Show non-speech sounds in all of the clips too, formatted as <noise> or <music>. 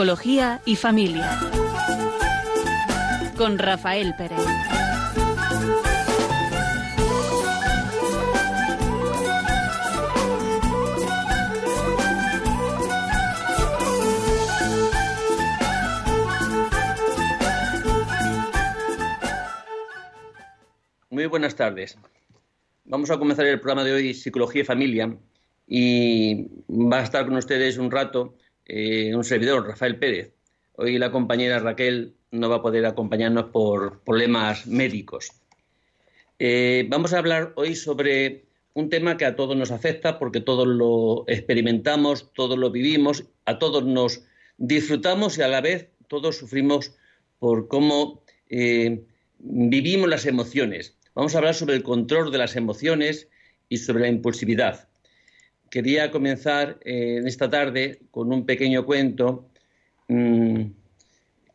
Psicología y Familia. Con Rafael Pérez. Muy buenas tardes. Vamos a comenzar el programa de hoy, Psicología y Familia, y va a estar con ustedes un rato eh, un servidor, Rafael Pérez. Hoy la compañera Raquel no va a poder acompañarnos por problemas médicos. Eh, vamos a hablar hoy sobre un tema que a todos nos afecta porque todos lo experimentamos, todos lo vivimos, a todos nos disfrutamos y a la vez todos sufrimos por cómo eh, vivimos las emociones. Vamos a hablar sobre el control de las emociones y sobre la impulsividad quería comenzar eh, en esta tarde con un pequeño cuento mm,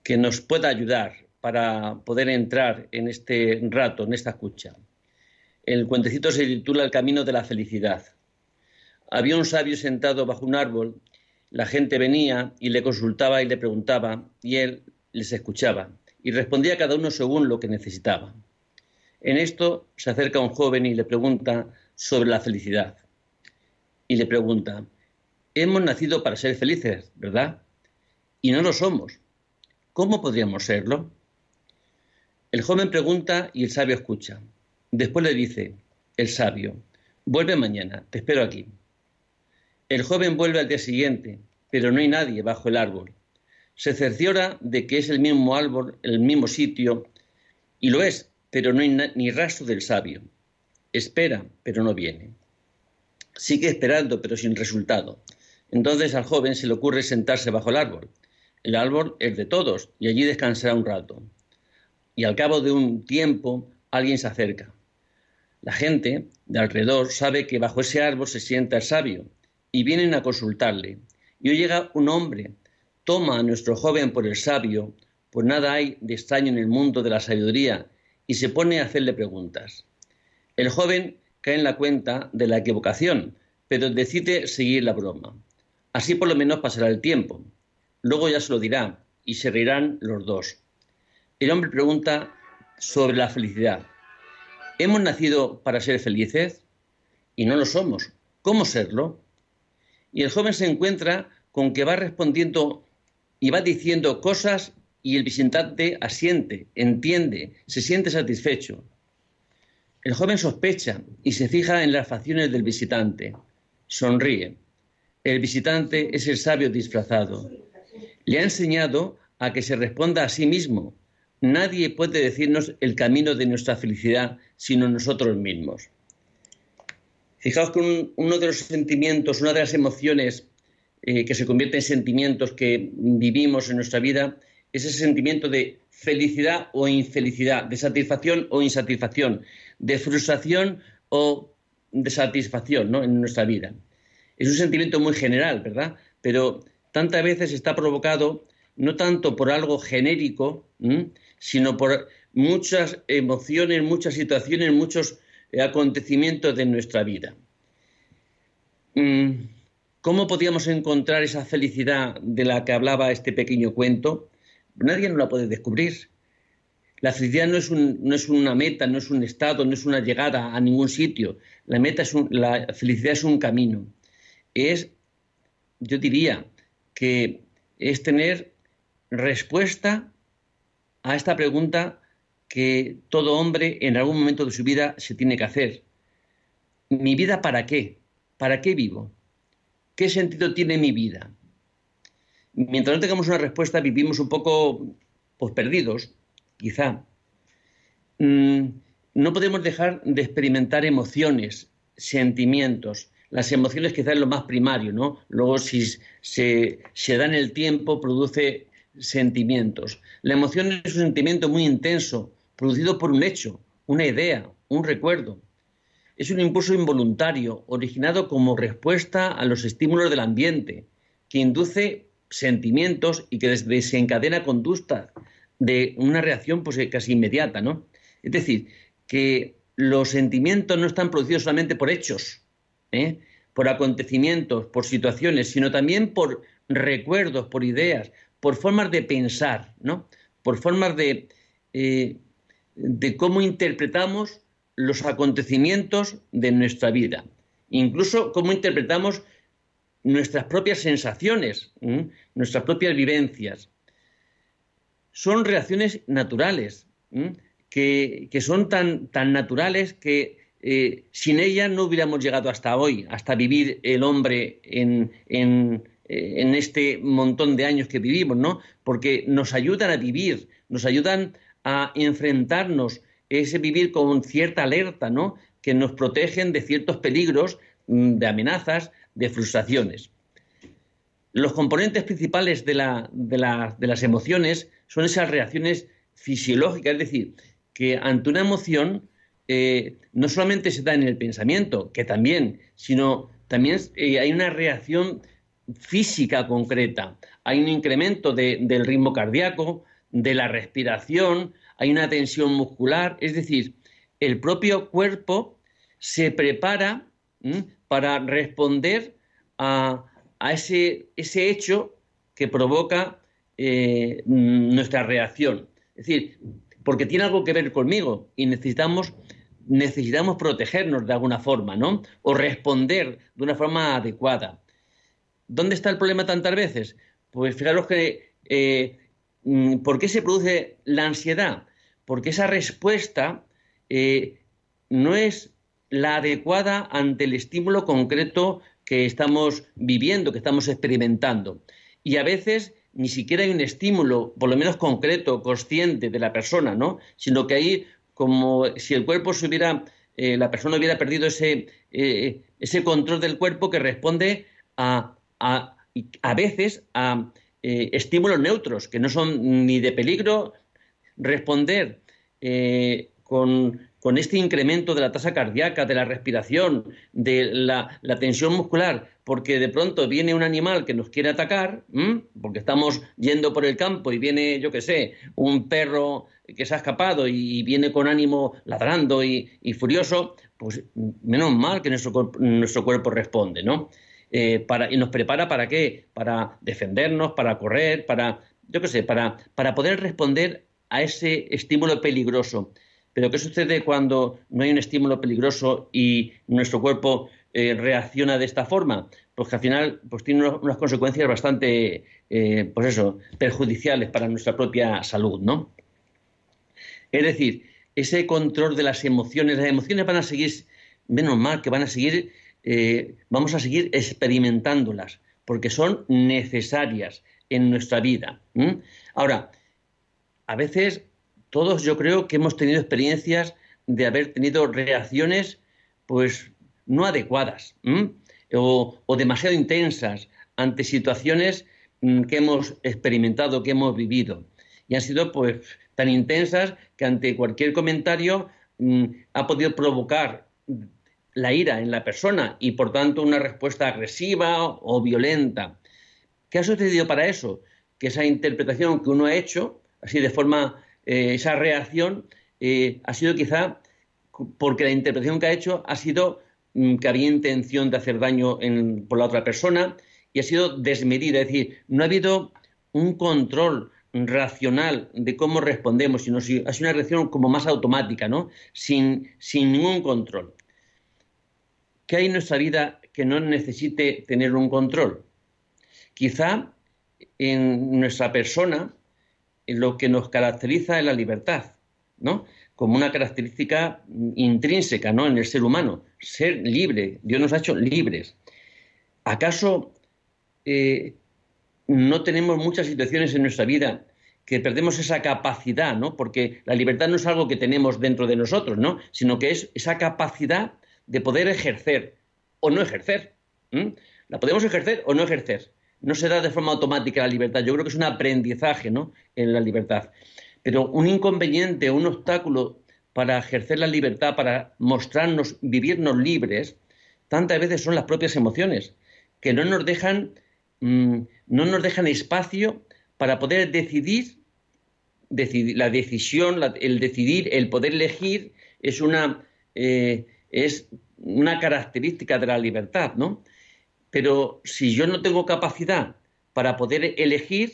que nos pueda ayudar para poder entrar en este rato, en esta escucha. El cuentecito se titula El camino de la felicidad. Había un sabio sentado bajo un árbol, la gente venía y le consultaba y le preguntaba, y él les escuchaba, y respondía cada uno según lo que necesitaba. En esto se acerca un joven y le pregunta sobre la felicidad y le pregunta, hemos nacido para ser felices, ¿verdad? Y no lo somos. ¿Cómo podríamos serlo? El joven pregunta y el sabio escucha. Después le dice, el sabio, vuelve mañana, te espero aquí. El joven vuelve al día siguiente, pero no hay nadie bajo el árbol. Se cerciora de que es el mismo árbol, el mismo sitio, y lo es, pero no hay ni rastro del sabio. Espera, pero no viene. Sigue esperando, pero sin resultado. Entonces al joven se le ocurre sentarse bajo el árbol. El árbol es de todos y allí descansará un rato. Y al cabo de un tiempo alguien se acerca. La gente de alrededor sabe que bajo ese árbol se sienta el sabio y vienen a consultarle. Y hoy llega un hombre, toma a nuestro joven por el sabio, pues nada hay de extraño en el mundo de la sabiduría, y se pone a hacerle preguntas. El joven cae en la cuenta de la equivocación, pero decide seguir la broma. Así por lo menos pasará el tiempo. Luego ya se lo dirá y se reirán los dos. El hombre pregunta sobre la felicidad. ¿Hemos nacido para ser felices? Y no lo somos. ¿Cómo serlo? Y el joven se encuentra con que va respondiendo y va diciendo cosas y el visitante asiente, entiende, se siente satisfecho. El joven sospecha y se fija en las facciones del visitante. Sonríe. El visitante es el sabio disfrazado. Le ha enseñado a que se responda a sí mismo. Nadie puede decirnos el camino de nuestra felicidad sino nosotros mismos. Fijaos que uno de los sentimientos, una de las emociones eh, que se convierte en sentimientos que vivimos en nuestra vida es ese sentimiento de felicidad o infelicidad, de satisfacción o insatisfacción, de frustración o de satisfacción ¿no? en nuestra vida. Es un sentimiento muy general, ¿verdad? Pero tantas veces está provocado no tanto por algo genérico, sino por muchas emociones, muchas situaciones, muchos eh, acontecimientos de nuestra vida. Mm, ¿Cómo podíamos encontrar esa felicidad de la que hablaba este pequeño cuento? Nadie nos la puede descubrir. La felicidad no es, no es, una meta, no es un estado, no es una llegada a ningún sitio. La meta es la felicidad es un camino. Es, yo diría, que es tener respuesta a esta pregunta que todo hombre en algún momento de su vida se tiene que hacer. ¿Mi vida para qué? ¿Para qué vivo? ¿Qué sentido tiene mi vida? Mientras no tengamos una respuesta, vivimos un poco pues, perdidos, quizá, mm, no podemos dejar de experimentar emociones, sentimientos. Las emociones quizás es lo más primario, ¿no? Luego si se, se da en el tiempo, produce sentimientos. La emoción es un sentimiento muy intenso, producido por un hecho, una idea, un recuerdo. Es un impulso involuntario, originado como respuesta a los estímulos del ambiente, que induce sentimientos y que desencadena conductas de una reacción pues, eh, casi inmediata, ¿no? Es decir, que los sentimientos no están producidos solamente por hechos, ¿eh? por acontecimientos, por situaciones, sino también por recuerdos, por ideas, por formas de pensar, ¿no? Por formas de, eh, de cómo interpretamos los acontecimientos de nuestra vida, incluso cómo interpretamos nuestras propias sensaciones, nuestras propias vivencias. Son reacciones naturales, que, son tan, tan, naturales que eh, sin ellas no hubiéramos llegado hasta hoy, hasta vivir el hombre en, en, eh, en, este montón de años que vivimos, ¿no? Porque nos ayudan a vivir, nos ayudan a enfrentarnos, ese vivir con cierta alerta, ¿no? Que nos protegen de ciertos peligros, mm, de amenazas, de frustraciones. Los componentes principales de, las emociones son esas reacciones fisiológicas, es decir, que ante una emoción eh, no solamente se da en el pensamiento, que también, sino también eh, hay una reacción física concreta. Hay un incremento del ritmo cardíaco, de la respiración, hay una tensión muscular, es decir, el propio cuerpo se prepara para responder a, ese, hecho que provoca eh, nuestra reacción. Es decir, porque tiene algo que ver conmigo y necesitamos, necesitamos protegernos de alguna forma, ¿no? O responder de una forma adecuada. ¿Dónde está el problema tantas veces? Pues fijaros que eh, Mm, ¿Por qué se produce la ansiedad? Porque esa respuesta eh, no es la adecuada ante el estímulo concreto que estamos viviendo, que estamos experimentando. Y a veces ni siquiera hay un estímulo, por lo menos concreto, consciente de la persona, ¿no? Sino que hay como si el cuerpo se hubiera, eh, la persona hubiera perdido ese, eh, ese control del cuerpo que responde a, a, a veces a eh, estímulos neutros, que no son ni de peligro, responder eh, con, este incremento de la tasa cardíaca, de la respiración, de la, tensión muscular, porque de pronto viene un animal que nos quiere atacar, porque estamos yendo por el campo y viene, yo qué sé, un perro que se ha escapado y viene con ánimo ladrando y, furioso, pues menos mal que nuestro, nuestro cuerpo responde, ¿no? Eh, y nos prepara para qué? Para defendernos, para correr, para, yo qué sé, para, para poder responder a ese estímulo peligroso. Pero ¿qué sucede cuando no hay un estímulo peligroso y nuestro cuerpo eh, reacciona de esta forma? Pues que al final pues tiene unas, consecuencias bastante, eh, pues eso, perjudiciales para nuestra propia salud, ¿no? Es decir, ese control de las emociones, las emociones van a seguir, menos mal que van a seguir eh, vamos a seguir experimentándolas, porque son necesarias en nuestra vida. Ahora, a veces todos yo creo que hemos tenido experiencias de haber tenido reacciones pues no adecuadas o, demasiado intensas ante situaciones mm, que hemos experimentado, que hemos vivido. Y han sido pues tan intensas que ante cualquier comentario mm, ha podido provocar la ira en la persona y por tanto una respuesta agresiva o violenta. ¿Qué ha sucedido para eso? Que esa interpretación que uno ha hecho, así de forma, eh, esa reacción, eh, ha sido quizá porque la interpretación que ha hecho ha sido mm, que había intención de hacer daño por la otra persona y ha sido desmedida, es decir, no ha habido un control racional de cómo respondemos, sino ha sido una reacción como más automática, ¿no? Sin, sin ningún control. ¿Qué hay en nuestra vida que no necesite tener un control? Quizá en nuestra persona lo que nos caracteriza es la libertad, ¿no? Como una característica intrínseca, ¿no? En el ser humano, ser libre. Dios nos ha hecho libres. ¿Acaso eh, no tenemos muchas situaciones en nuestra vida que perdemos esa capacidad, ¿no? Porque la libertad no es algo que tenemos dentro de nosotros, ¿no? Sino que es esa capacidad de poder ejercer o no ejercer. La podemos ejercer o no ejercer. No se da de forma automática la libertad. Yo creo que es un aprendizaje ¿no? en la libertad. Pero un inconveniente, un obstáculo para ejercer la libertad, para mostrarnos, vivirnos libres, tantas veces son las propias emociones, que no nos dejan, mm, no nos dejan espacio para poder decidir, la decisión, el decidir, el poder elegir, es una, eh, es una característica de la libertad, ¿no? Pero si yo no tengo capacidad para poder elegir,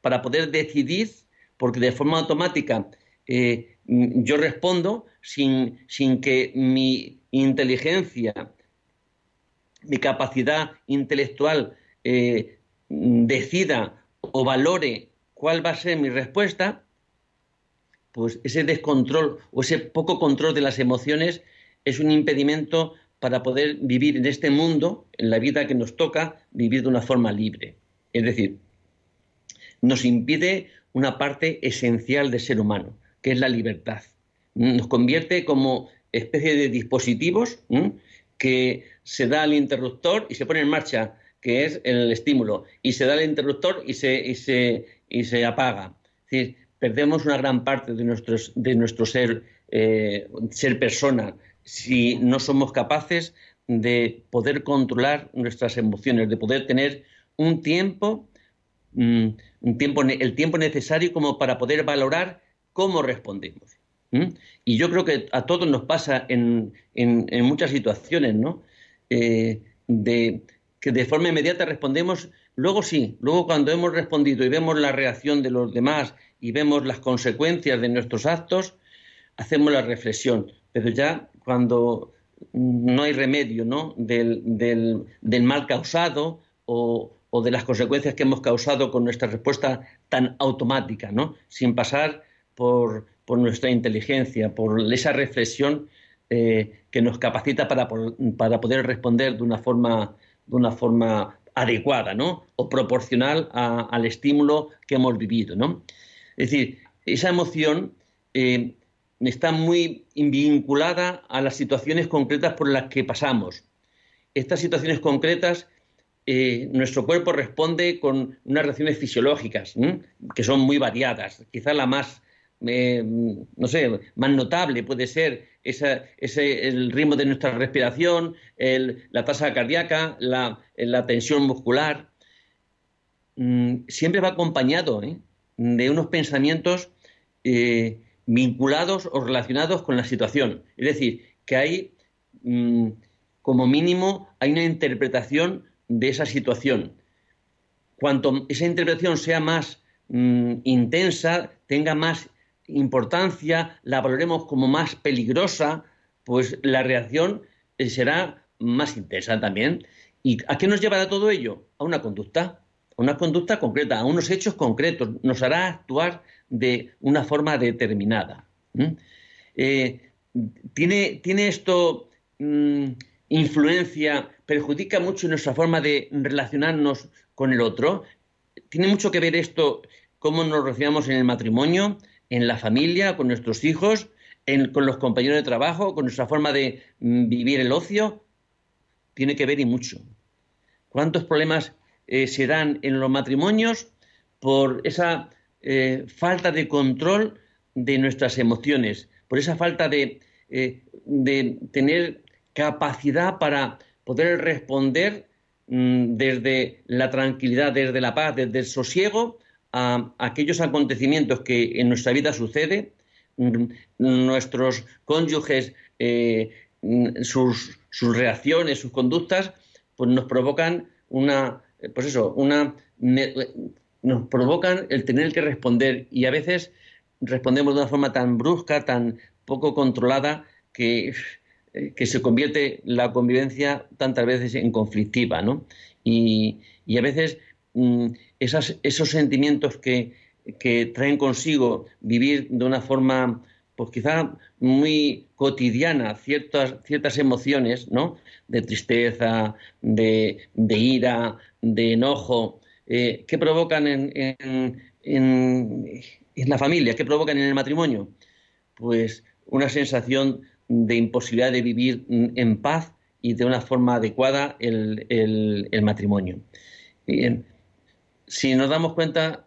para poder decidir, porque de forma automática eh, yo respondo sin, sin que mi inteligencia, mi capacidad intelectual eh, decida o valore cuál va a ser mi respuesta, pues ese descontrol o ese poco control de las emociones es un impedimento para poder vivir en este mundo, en la vida que nos toca, vivir de una forma libre. Es decir, nos impide una parte esencial del ser humano, que es la libertad. Nos convierte como especie de dispositivos que se da al interruptor y se pone en marcha, que es el estímulo, y se da al interruptor y se, y se, y se apaga. Es decir, perdemos una gran parte de, de nuestro ser, eh, ser persona si no somos capaces de poder controlar nuestras emociones, de poder tener un tiempo, mm, un tiempo el tiempo necesario como para poder valorar cómo respondemos. Y yo creo que a todos nos pasa en, en, muchas situaciones, ¿no? Eh, de que de forma inmediata respondemos, luego sí, luego cuando hemos respondido y vemos la reacción de los demás y vemos las consecuencias de nuestros actos, hacemos la reflexión. Pero ya cuando no hay remedio ¿no? Del, mal causado o, de las consecuencias que hemos causado con nuestra respuesta tan automática, ¿no? sin pasar por, nuestra inteligencia, por esa reflexión eh, que nos capacita para, poder responder de una forma, de una forma adecuada ¿no? o proporcional al estímulo que hemos vivido. ¿no? Es decir, esa emoción eh, está muy vinculada a las situaciones concretas por las que pasamos. Estas situaciones concretas, eh, nuestro cuerpo responde con unas reacciones fisiológicas que son muy variadas. Quizá la más, eh, no sé, más notable puede ser ese, el ritmo de nuestra respiración, la tasa cardíaca, la, tensión muscular. Mm, siempre va acompañado ¿eh? de unos pensamientos vinculados o relacionados con la situación. Es decir, que hay, mm, como mínimo, hay una interpretación de esa situación. Cuanto esa interpretación sea más mm, intensa, tenga más importancia, la valoremos como más peligrosa, pues la reacción eh, será más intensa también. ¿Y a qué nos llevará todo ello? A una conducta una conducta concreta, a unos hechos concretos, nos hará actuar de una forma determinada. Eh, ¿tiene, ¿tiene, esto mm, influencia, perjudica mucho nuestra forma de relacionarnos con el otro? ¿Tiene mucho que ver esto cómo nos relacionamos en el matrimonio, en la familia, con nuestros hijos, con los compañeros de trabajo, con nuestra forma de mm, vivir el ocio? Tiene que ver y mucho. ¿Cuántos problemas eh, se dan en los matrimonios por esa eh, falta de control de nuestras emociones, por esa falta de, eh, de tener capacidad para poder responder mm, desde la tranquilidad, desde la paz, desde el sosiego a, aquellos acontecimientos que en nuestra vida sucede, mm, nuestros cónyuges, mm, sus, sus reacciones, sus conductas, pues nos provocan una eh, pues eso, una nos provocan el tener que responder y a veces respondemos de una forma tan brusca, tan poco controlada que, eh, que se convierte la convivencia tantas veces en conflictiva, ¿no? Y, a veces mm, esos sentimientos que, que traen consigo vivir de una forma pues quizá muy cotidiana ciertas, ciertas emociones, ¿no? De tristeza, de, ira, de enojo, eh, ¿qué provocan en, la familia? ¿Qué provocan en el matrimonio? Pues una sensación de imposibilidad de vivir en paz y de una forma adecuada el, el matrimonio. Si nos damos cuenta,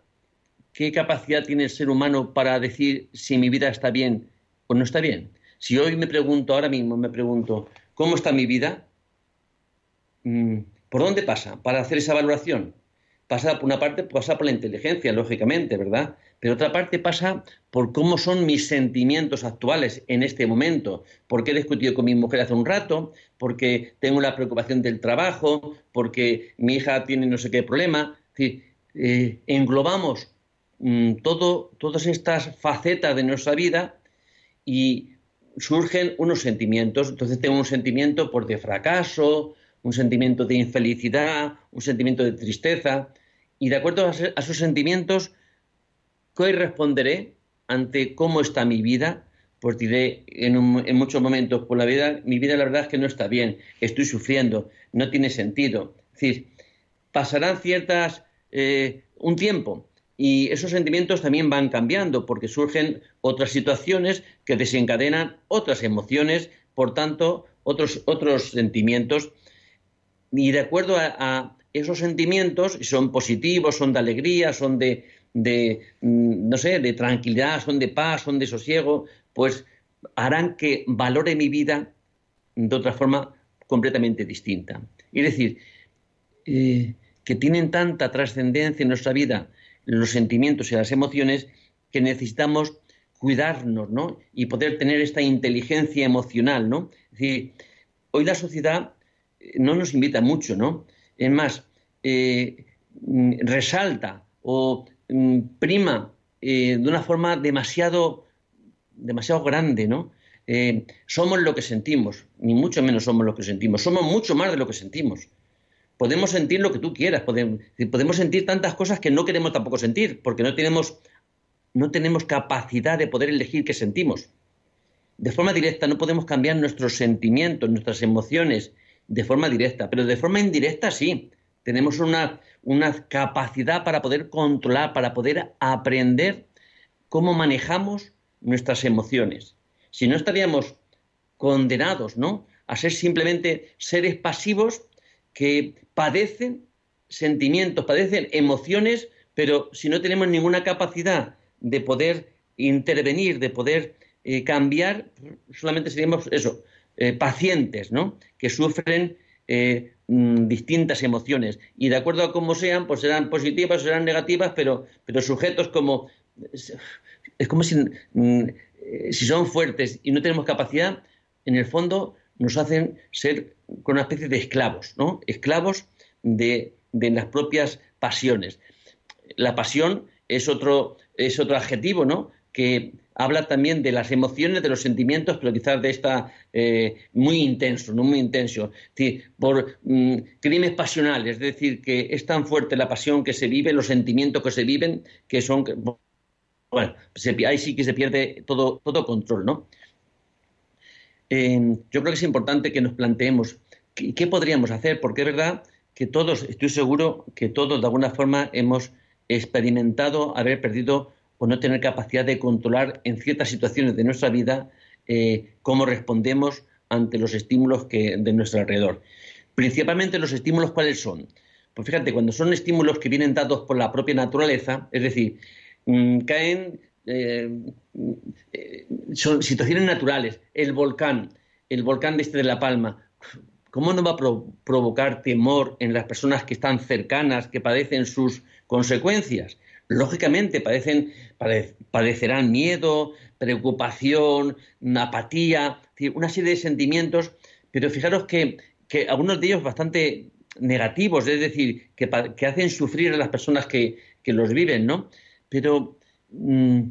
¿qué capacidad tiene el ser humano para decir si mi vida está bien o no está bien? Si hoy me pregunto, ahora mismo me pregunto, ¿cómo está mi vida? Mm, ¿Por dónde pasa para hacer esa valoración? Pasa por una parte, pasa por la inteligencia, lógicamente, ¿verdad? Pero otra parte pasa por cómo son mis sentimientos actuales en este momento. Porque he discutido con mi mujer hace un rato, porque tengo la preocupación del trabajo, porque mi hija tiene no sé qué problema. Eh, englobamos mm, todo, todas estas facetas de nuestra vida y surgen unos sentimientos. Entonces tengo un sentimiento por de fracaso, un sentimiento de infelicidad, un sentimiento de tristeza. Y de acuerdo a, esos sentimientos, ¿qué responderé ante cómo está mi vida? Pues diré en, muchos momentos, por la vida, mi vida la verdad es que no está bien, estoy sufriendo, no tiene sentido. Es decir, pasarán ciertas, eh, un tiempo, y esos sentimientos también van cambiando porque surgen otras situaciones que desencadenan otras emociones, por tanto, otros, otros sentimientos. Y de acuerdo a, esos sentimientos, son positivos, son de alegría, son de, de, mm, no sé, de tranquilidad, son de paz, son de sosiego, pues harán que valore mi vida de otra forma completamente distinta. Es decir, eh, que tienen tanta trascendencia en nuestra vida los sentimientos y las emociones que necesitamos cuidarnos, ¿no? Y poder tener esta inteligencia emocional, ¿no? Es decir, hoy la sociedad eh, no nos invita mucho, ¿no? Es más, eh, mm, resalta o mm, prima de una forma demasiado demasiado grande, ¿no? Eh, somos lo que sentimos, ni mucho menos somos lo que sentimos, somos mucho más de lo que sentimos. Podemos sentir lo que tú quieras, podemos, podemos sentir tantas cosas que no queremos tampoco sentir, porque no tenemos, no tenemos capacidad de poder elegir qué sentimos. De forma directa no podemos cambiar nuestros sentimientos, nuestras emociones, de forma directa, pero de forma indirecta sí. Tenemos una, una capacidad para poder controlar, para poder aprender cómo manejamos nuestras emociones. Si no estaríamos condenados, ¿no? A ser simplemente seres pasivos que padecen sentimientos, padecen emociones, pero si no tenemos ninguna capacidad de poder intervenir, de poder eh, cambiar, solamente seríamos eso, eh, pacientes, ¿no? Que sufren eh, mm, distintas emociones y de acuerdo a cómo sean, pues serán positivas, serán negativas, pero, pero sujetos como es como si, mm, eh, si son fuertes y no tenemos capacidad, en el fondo nos hacen ser con una especie de esclavos, ¿no? Esclavos de, las propias pasiones. La pasión es otro, es otro adjetivo, ¿no? Que habla también de las emociones, de los sentimientos, pero quizás de esta eh, muy intenso, no muy intenso. por mm, crímenes pasionales, es decir, que es tan fuerte la pasión que se vive, los sentimientos que se viven, que son bueno, ahí sí que se pierde todo, todo control, ¿no? Em, yo creo que es importante que nos planteemos qué, podríamos hacer, porque es verdad que todos, estoy seguro que todos de alguna forma hemos experimentado haber perdido o no tener capacidad de controlar en ciertas situaciones de nuestra vida eh, cómo respondemos ante los estímulos que, de nuestro alrededor. Principalmente los estímulos, ¿cuáles son? Pues fíjate, cuando son estímulos que vienen dados por la propia naturaleza, es decir, Mm, caen eh, son situaciones naturales. El volcán, el volcán de este de La Palma, ¿cómo no va a provocar temor en las personas que están cercanas, que padecen sus consecuencias? Lógicamente padecen, padecerán miedo, preocupación, apatía, una serie de sentimientos, pero fijaros que, algunos de ellos bastante negativos, es decir, que, hacen sufrir a las personas que, los viven, ¿no? Pero mm,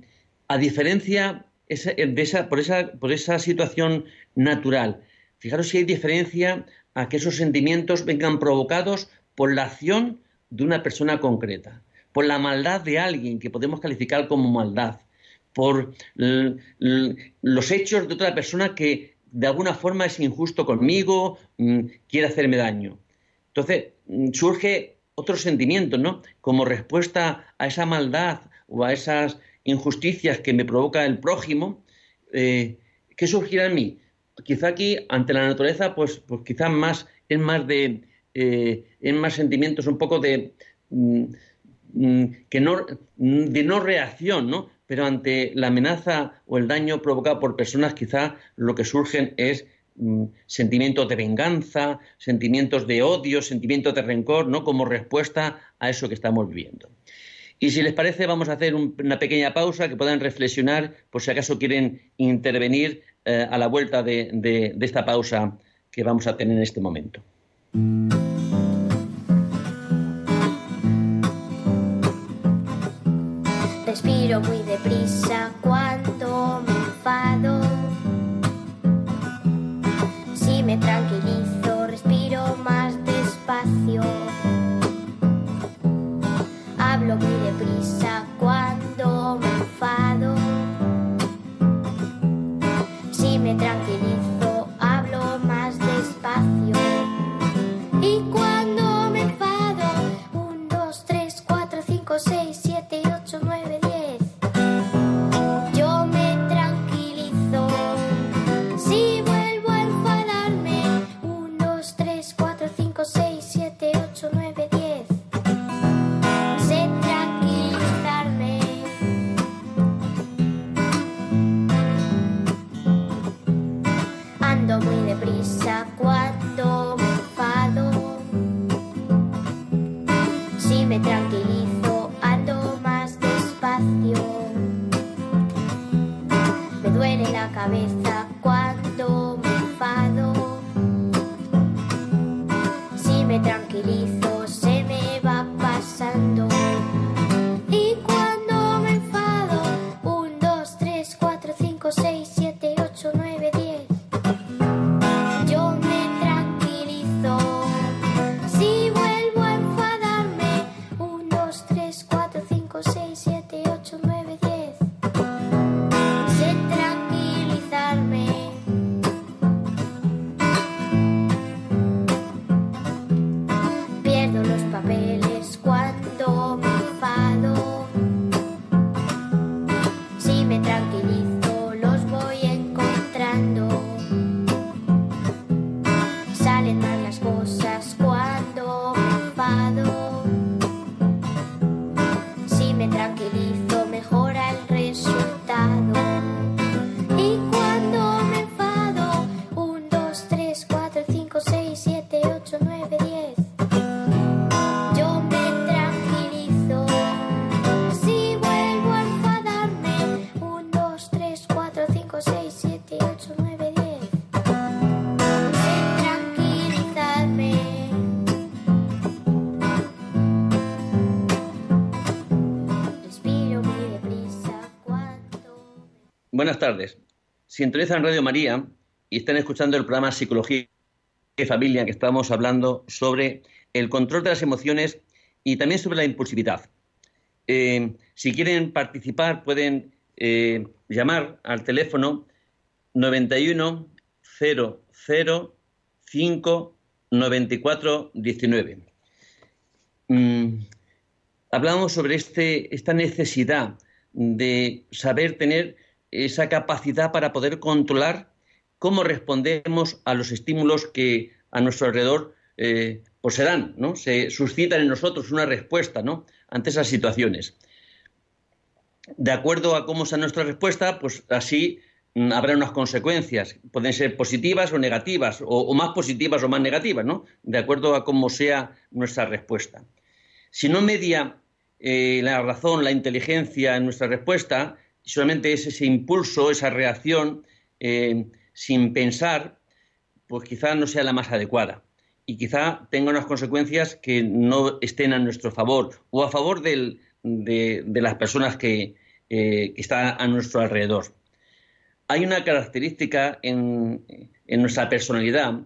a diferencia de esa, por, esa, por esa situación natural, fijaros si hay diferencia a que esos sentimientos vengan provocados por la acción de una persona concreta, por la maldad de alguien que podemos calificar como maldad, por los hechos de otra persona que de alguna forma es injusto conmigo, mm, quiere hacerme daño. Entonces mm, surge otro sentimiento, ¿no? Como respuesta a esa maldad, o a esas injusticias que me provoca el prójimo, eh, ¿qué surgirá en mí? Quizá aquí, ante la naturaleza, pues, pues quizás más, es más de, eh, más sentimientos un poco de, mm, que no, de no reacción, ¿no? Pero ante la amenaza o el daño provocado por personas, quizá lo que surgen es mm, sentimientos de venganza, sentimientos de odio, sentimientos de rencor, ¿no? Como respuesta a eso que estamos viviendo. Y si les parece, vamos a hacer una pequeña pausa que puedan reflexionar por si acaso quieren intervenir eh, a la vuelta de, esta pausa que vamos a tener en este momento. we tardes. Sintonizan Radio María y están escuchando el programa Psicología y Familia, que estamos hablando sobre el control de las emociones y también sobre la impulsividad. Eh, si quieren participar, pueden eh, llamar al teléfono 91 00 5 94 19. Mm, hablamos sobre este, esta necesidad de saber tener esa capacidad para poder controlar cómo respondemos a los estímulos que a nuestro alrededor eh, pues se dan, ¿no? Se suscitan en nosotros una respuesta, ¿no? Ante esas situaciones. De acuerdo a cómo sea nuestra respuesta, pues así mm, habrá unas consecuencias. Pueden ser positivas o negativas, o, más positivas o más negativas, ¿no? De acuerdo a cómo sea nuestra respuesta. Si no media eh, la razón, la inteligencia en nuestra respuesta, solamente es ese impulso, esa reacción, eh, sin pensar, pues quizá no sea la más adecuada. Y quizá tenga unas consecuencias que no estén a nuestro favor o a favor de, las personas que, eh, que, están a nuestro alrededor. Hay una característica en, nuestra personalidad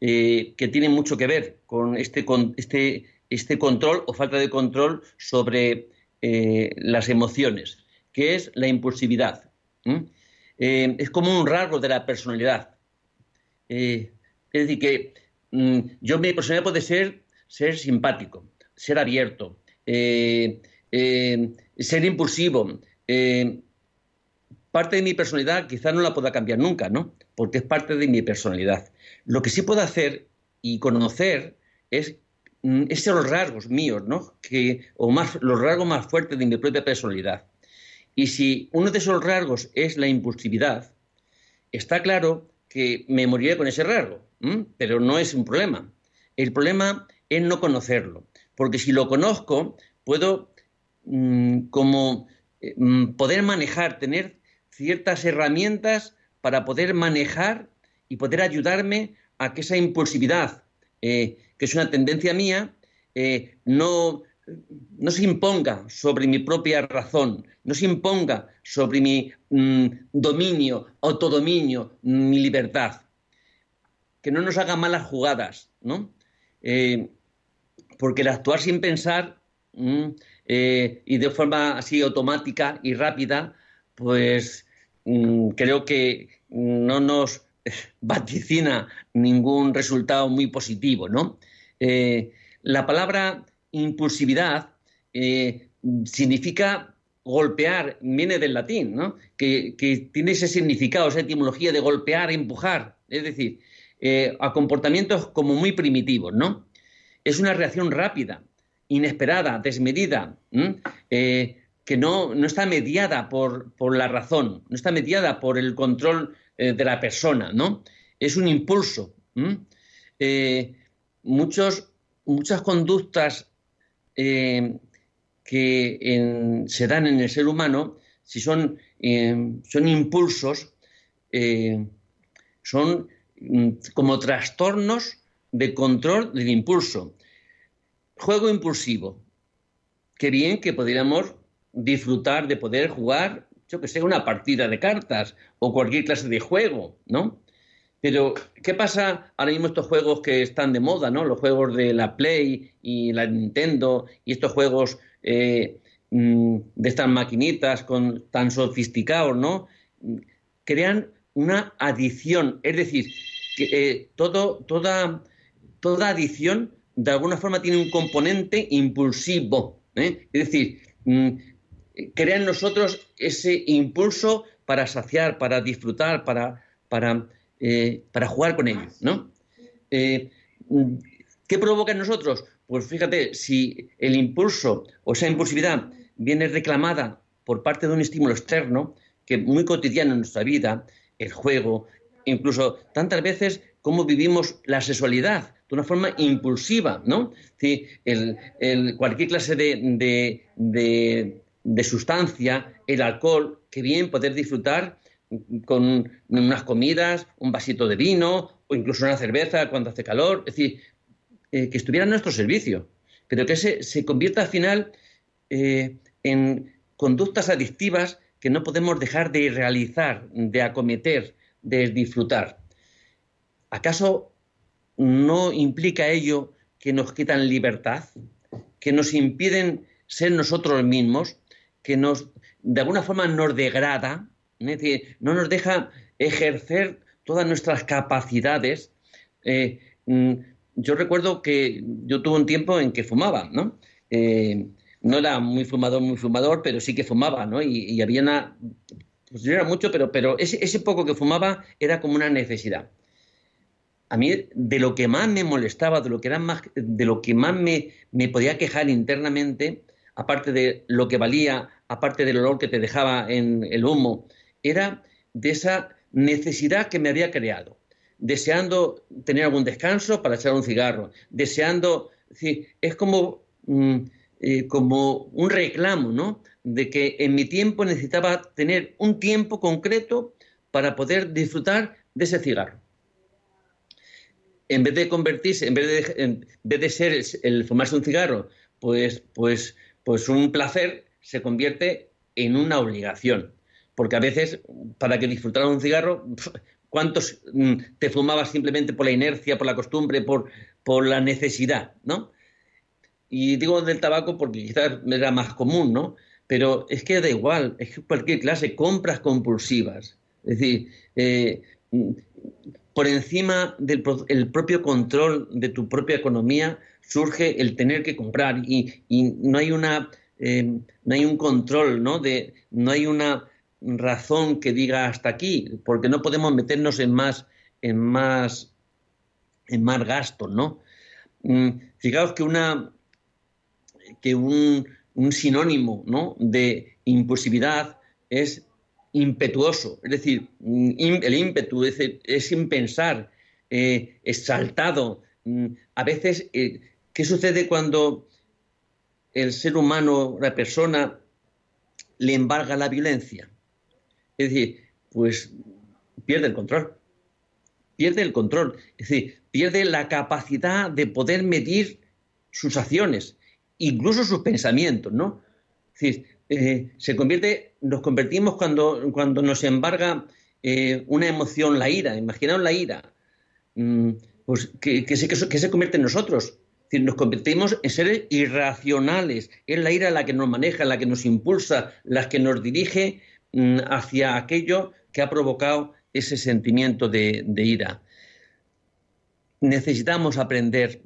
eh, que tiene mucho que ver con este, con este, este control o falta de control sobre las emociones, que es la impulsividad. es como un rasgo de la personalidad. es decir, que mm, yo mi personalidad puede ser ser simpático, ser abierto, eh, eh, ser impulsivo. Eh, parte de mi personalidad quizá no la pueda cambiar nunca, ¿no? Porque es parte de mi personalidad. Lo que sí puedo hacer y conocer es mm, esos rasgos míos, ¿no? Que, o más, los rasgos más fuertes de mi propia personalidad. Y si uno de esos rasgos es la impulsividad, está claro que me moriré con ese rasgo, pero no es un problema. El problema es no conocerlo, porque si lo conozco, puedo mmm, como eh, poder manejar, tener ciertas herramientas para poder manejar y poder ayudarme a que esa impulsividad, eh, que es una tendencia mía, eh, no, no se imponga sobre mi propia razón, no se imponga sobre mi mm, dominio, autodominio, mi libertad. Que no nos haga malas jugadas, ¿no? Eh, porque el actuar sin pensar mm, eh, y de forma así automática y rápida, pues mm, creo que no nos <laughs> vaticina ningún resultado muy positivo, ¿no? Eh, la palabra impulsividad eh, significa golpear, viene del latín, ¿no? Que, tiene ese significado, esa etimología de golpear, empujar, es decir, eh, a comportamientos como muy primitivos, ¿no? Es una reacción rápida, inesperada, desmedida, que no, no, está mediada por, por, la razón, no está mediada por el control de la persona, ¿no? Es un impulso. muchos, muchas conductas eh, que se dan en el ser humano, si son, eh, son impulsos, eh, son mm, como trastornos de control del impulso. Juego impulsivo. Qué bien que podríamos disfrutar de poder jugar, yo que sé, una partida de cartas o cualquier clase de juego, ¿no? Pero, ¿qué pasa ahora mismo estos juegos que están de moda, ¿no? Los juegos de la Play y la Nintendo y estos juegos eh, mm, de estas maquinitas con, tan sofisticados, ¿no? Crean una adicción. Es decir, que eh, todo, toda, toda adicción de alguna forma tiene un componente impulsivo. ¿eh? Es decir, mm, crea en nosotros ese impulso para saciar, para disfrutar, para, para eh, para jugar con ellos, ¿no? Eh, ¿Qué provoca en nosotros? Pues fíjate, si el impulso o esa impulsividad viene reclamada por parte de un estímulo externo, que muy cotidiano en nuestra vida, el juego, incluso tantas veces como vivimos la sexualidad de una forma impulsiva, ¿no? cualquier clase de, de, sustancia, el alcohol, que bien poder disfrutar con unas comidas, un vasito de vino o incluso una cerveza cuando hace calor, es decir, eh, que estuviera a nuestro servicio, pero que se, convierta al final eh, en conductas adictivas que no podemos dejar de realizar, de acometer, de disfrutar. ¿Acaso no implica ello que nos quitan libertad, que nos impiden ser nosotros mismos, que nos de alguna forma nos degrada, no nos deja ejercer todas nuestras capacidades. Eh, mm, yo recuerdo que yo tuve un tiempo en que fumaba, ¿no? Eh, no era muy fumador, muy fumador, pero sí que fumaba, ¿no? Y, había una... Pues yo era mucho, pero, pero ese, poco que fumaba era como una necesidad. A mí, de lo que más me molestaba, de lo que, era más, de lo que más me, me podía quejar internamente, aparte de lo que valía, aparte del olor que te dejaba en el humo, era de esa necesidad que me había creado, deseando tener algún descanso para echar un cigarro, deseando, es, como, mm, eh, como un reclamo, ¿no? De que en mi tiempo necesitaba tener un tiempo concreto para poder disfrutar de ese cigarro. En vez de convertirse, en vez de, en vez de ser el, fumarse un cigarro, pues, pues, pues un placer, se convierte en una obligación porque a veces, para que disfrutaran un cigarro, <laughs> ¿cuántos mm, te fumabas simplemente por la inercia, por la costumbre, por, por la necesidad, ¿no? Y digo del tabaco porque quizás era más común, ¿no? Pero es que da igual, es cualquier clase, compras compulsivas. Es decir, eh, mm, por encima del propio control de tu propia economía surge el tener que comprar y, no hay una eh, no hay un control, ¿no? De, no hay una razón que diga hasta aquí, porque no podemos meternos en más, en más, en más gastos, ¿no? Mm, fijaos que una que un, sinónimo ¿no? de impulsividad es impetuoso, es decir, mm, el ímpetu es, es sin pensar, eh, exaltado. Mm, a veces, eh, ¿qué sucede cuando el ser humano, la persona, le embarga la violencia? Es decir, pues pierde el control. Pierde el control. Es decir, pierde la capacidad de poder medir sus acciones incluso sus pensamientos, ¿no? Es decir, eh, se convierte, nos convertimos cuando, cuando nos embarga eh, una emoción, la ira. Imaginaos la ira, mm, pues que, se, que, se convierte en nosotros. Es decir, nos convertimos en seres irracionales. Es la ira la que nos maneja, la que nos impulsa, la que nos dirige hacia aquello que ha provocado ese sentimiento de, ira. Necesitamos aprender.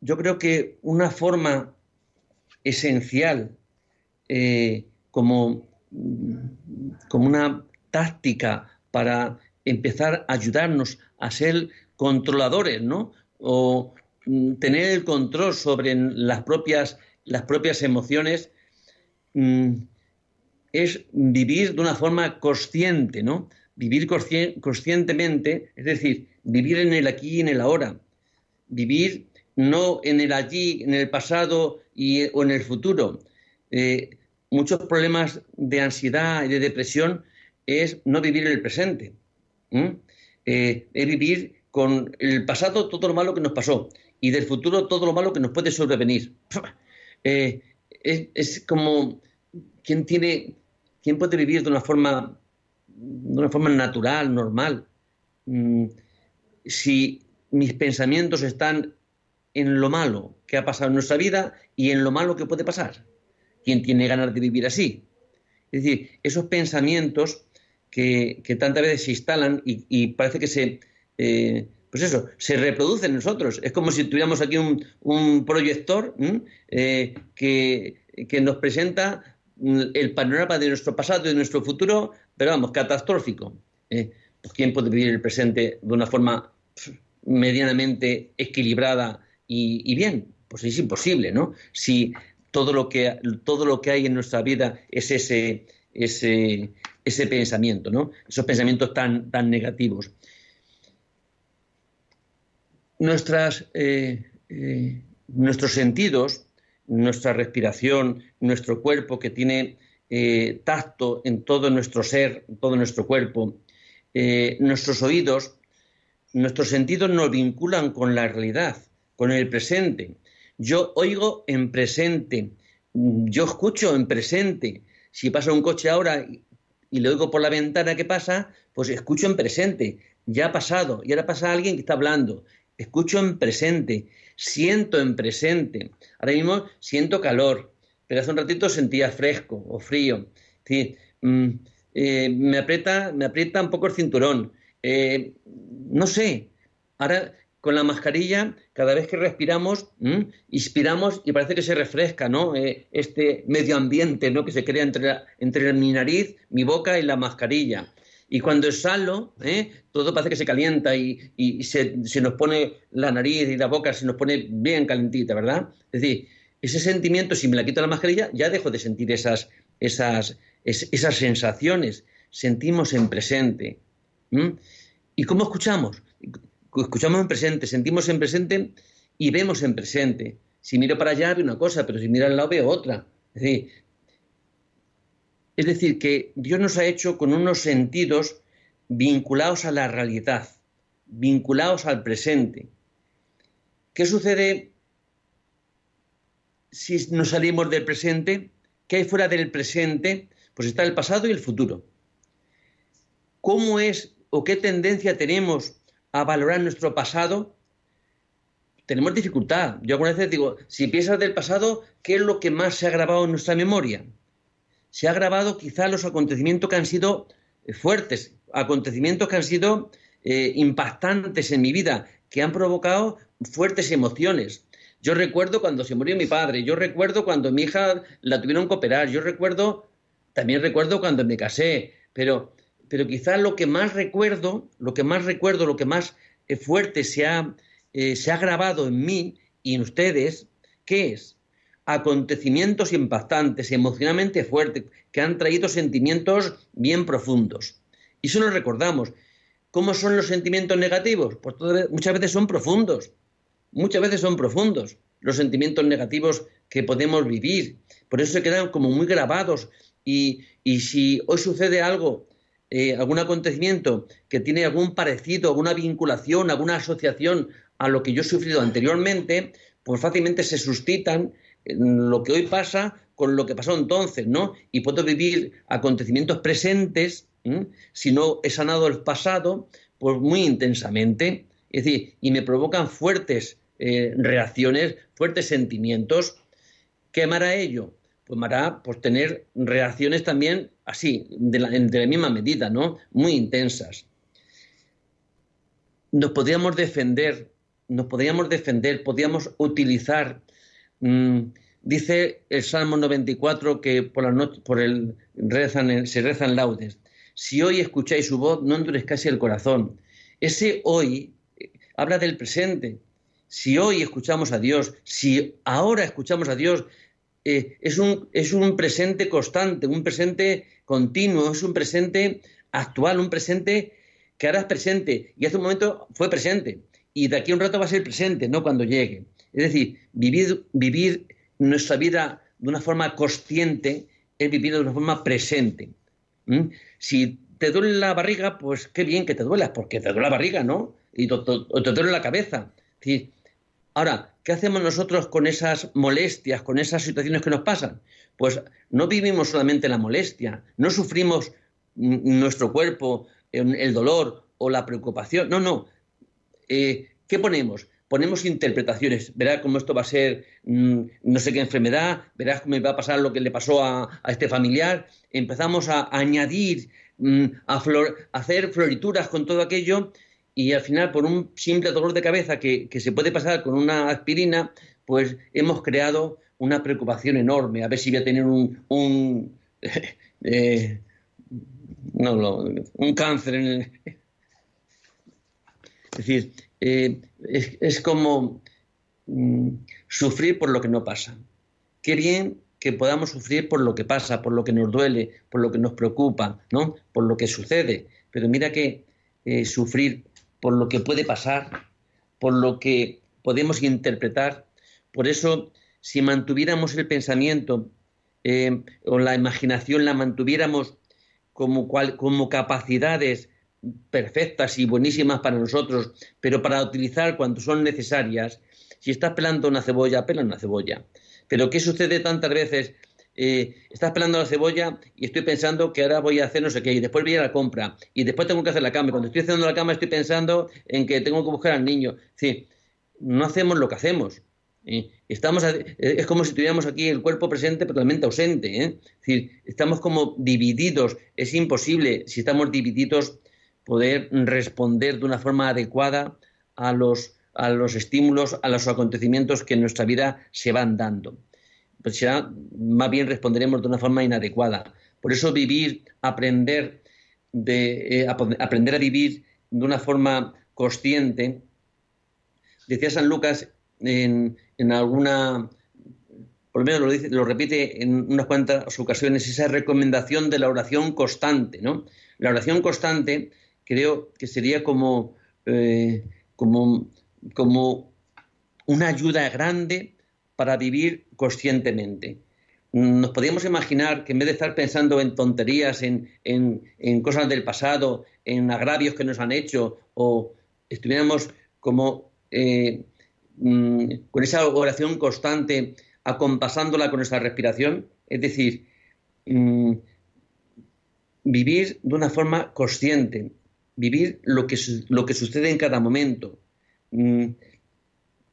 Yo creo que una forma esencial eh, como, como una táctica para empezar a ayudarnos a ser controladores, ¿no? O mm, tener el control sobre las propias, las propias emociones mm, es vivir de una forma consciente, ¿no? Vivir conscientemente, es decir, vivir en el aquí y en el ahora. Vivir no en el allí, en el pasado y, o en el futuro. Eh, muchos problemas de ansiedad y de depresión es no vivir en el presente. Eh, es vivir con el pasado todo lo malo que nos pasó y del futuro todo lo malo que nos puede sobrevenir. <laughs> Eh, es, como quien tiene, quién puede vivir de una forma, de una forma natural, normal. Mm, si mis pensamientos están en lo malo que ha pasado en nuestra vida y en lo malo que puede pasar. ¿Quién tiene ganas de vivir así? Es decir, esos pensamientos que, tantas veces se instalan y, parece que se, eh, pues eso, se reproducen en nosotros. Es como si tuviéramos aquí un, proyector eh, que, nos presenta el panorama de nuestro pasado y de nuestro futuro, pero vamos, catastrófico. ¿eh? Pues, ¿Quién puede vivir el presente de una forma medianamente equilibrada y, bien? Pues es imposible, ¿no? Si todo lo que, todo lo que hay en nuestra vida es ese, ese, ese pensamiento, ¿no? Esos pensamientos tan, tan negativos. Nuestras, eh, eh, nuestros sentidos, nuestra respiración, nuestro cuerpo que tiene eh, tacto en todo nuestro ser, en todo nuestro cuerpo, nuestros oídos, nuestros sentidos nos vinculan con la realidad, con el presente. Yo oigo en presente, yo escucho en presente. Si pasa un coche ahora y le oigo por la ventana que pasa, pues escucho en presente. Ya ha pasado y ahora pasa alguien que está hablando. Escucho en presente, siento en presente. Ahora mismo siento calor, pero hace un ratito sentía fresco o frío. Mm, eh, me, aprieta, me aprieta un poco el cinturón. Eh, no sé. Ahora con la mascarilla, cada vez que respiramos, inspiramos y parece que se refresca, ¿no? Eh, este medio ambiente, ¿no? Que se crea entre, entre mi nariz, mi boca y la mascarilla. Y cuando exhalo, ¿eh? todo parece que se calienta y, se, nos pone la nariz y la boca, se nos pone bien calentita, ¿verdad? Es decir, ese sentimiento, si me la quito la mascarilla, ya dejo de sentir esas, esas, esas sensaciones. Sentimos en presente. ¿Y cómo escuchamos? escuchamos en presente, sentimos en presente y vemos en presente. Si miro para allá veo una cosa, pero si miro al lado veo otra. Es decir, es decir, que Dios nos ha hecho con unos sentidos vinculados a la realidad, vinculados al presente. ¿Qué sucede si nos salimos del presente? ¿Qué hay fuera del presente? Pues está el pasado y el futuro. ¿Cómo es o qué tendencia tenemos a valorar nuestro pasado, tenemos dificultad. Yo algunas veces digo, si piensas del pasado, ¿qué es lo que más se ha grabado en nuestra memoria? Se ha grabado quizá los acontecimientos que han sido eh, fuertes, acontecimientos que han sido eh, impactantes en mi vida, que han provocado fuertes emociones. Yo recuerdo cuando se murió mi padre, yo recuerdo cuando mi hija la tuvieron que operar, yo recuerdo, también recuerdo cuando me casé, pero pero quizás lo que más recuerdo, lo que más recuerdo, lo que más eh, fuerte se ha, se ha grabado en mí y en ustedes, ¿qué es? Acontecimientos impactantes, emocionalmente fuertes, que han traído sentimientos bien profundos. Y eso lo recordamos. ¿Cómo son los sentimientos negativos? Pues muchas veces son profundos. Muchas veces son profundos los sentimientos negativos que podemos vivir. Por eso se quedan como muy grabados. Y, y si hoy sucede algo eh, algún acontecimiento que tiene algún parecido, alguna vinculación, alguna asociación a lo que yo he sufrido anteriormente, pues fácilmente se suscitan lo que hoy pasa con lo que pasó entonces, ¿no? Y puedo vivir acontecimientos presentes, si no he sanado el pasado, pues muy intensamente. Es decir, y me provocan fuertes eh, reacciones, fuertes sentimientos. ¿Qué me hará ello? Pues me hará pues, tener reacciones también así, de la, misma medida, ¿no? Muy intensas. Nos podríamos defender, nos podríamos defender, podríamos utilizar. Mmm, dice el Salmo 94 que por el se rezan laudes. Si hoy escucháis su voz, no endurezcáis el corazón. Ese hoy eh, habla del presente. Si hoy escuchamos a Dios, si ahora escuchamos a Dios, eh, es, un, es un presente constante, un presente continuo, es un presente actual, un presente que ahora es presente y hace un momento fue presente y de aquí a un rato va a ser presente, no cuando llegue. Es decir, vivir, vivir nuestra vida de una forma consciente es vivir de una forma presente. Si te duele la barriga, pues qué bien que te duela, porque te duele la barriga, ¿no? Y te, duele la cabeza. ahora, ¿qué hacemos nosotros con esas molestias, con esas situaciones que nos pasan? Pues no vivimos solamente la molestia, no sufrimos nuestro cuerpo, el dolor o la preocupación, no, no. Eh, ¿Qué ponemos? Ponemos interpretaciones. Verás cómo esto va a ser mm, no sé qué enfermedad, verás cómo va a pasar lo que le pasó a, este familiar. Empezamos a, añadir, mm, a, hacer florituras con todo aquello y al final, por un simple dolor de cabeza que, se puede pasar con una aspirina, pues hemos creado una preocupación enorme. A ver si voy a tener un, un <laughs> eh, no, un cáncer en el... <laughs> Es decir, eh, es, como mm, sufrir por lo que no pasa. Qué bien que podamos sufrir por lo que pasa, por lo que nos duele, por lo que nos preocupa, ¿no? Por lo que sucede. Pero mira que eh, sufrir por lo que puede pasar, por lo que podemos interpretar. Por eso, si mantuviéramos el pensamiento eh, o la imaginación, la mantuviéramos como, como capacidades perfectas y buenísimas para nosotros, pero para utilizar cuando son necesarias, si estás pelando una cebolla, pela una cebolla. Pero ¿qué sucede tantas veces? Eh, estás pelando la cebolla y estoy pensando que ahora voy a hacer no sé qué, y después voy a la compra, y después tengo que hacer la cama. Y cuando estoy haciendo la cama estoy pensando en que tengo que buscar al niño. Sí, no hacemos lo que hacemos. ¿eh? Estamos, es como si tuviéramos aquí el cuerpo presente pero totalmente ausente. ¿eh? Estamos como divididos. Es imposible si estamos divididos poder responder de una forma adecuada a los, a los estímulos, a los acontecimientos que en nuestra vida se van dando. Pues será, más bien responderemos de una forma inadecuada. Por eso vivir, aprender, de, eh, aprender a vivir de una forma consciente. Decía San Lucas en, en alguna, por lo menos lo, dice, lo repite en unas cuantas ocasiones, esa recomendación de la oración constante. ¿no? La oración constante creo que sería como, eh, como, como una ayuda grande para vivir conscientemente. Nos podríamos imaginar que en vez de estar pensando en tonterías, en, en, cosas del pasado, en agravios que nos han hecho, o estuviéramos como eh, mm, con esa oración constante, acompasándola con nuestra respiración, es decir, mm, vivir de una forma consciente, vivir lo que, lo que sucede en cada momento. Mm,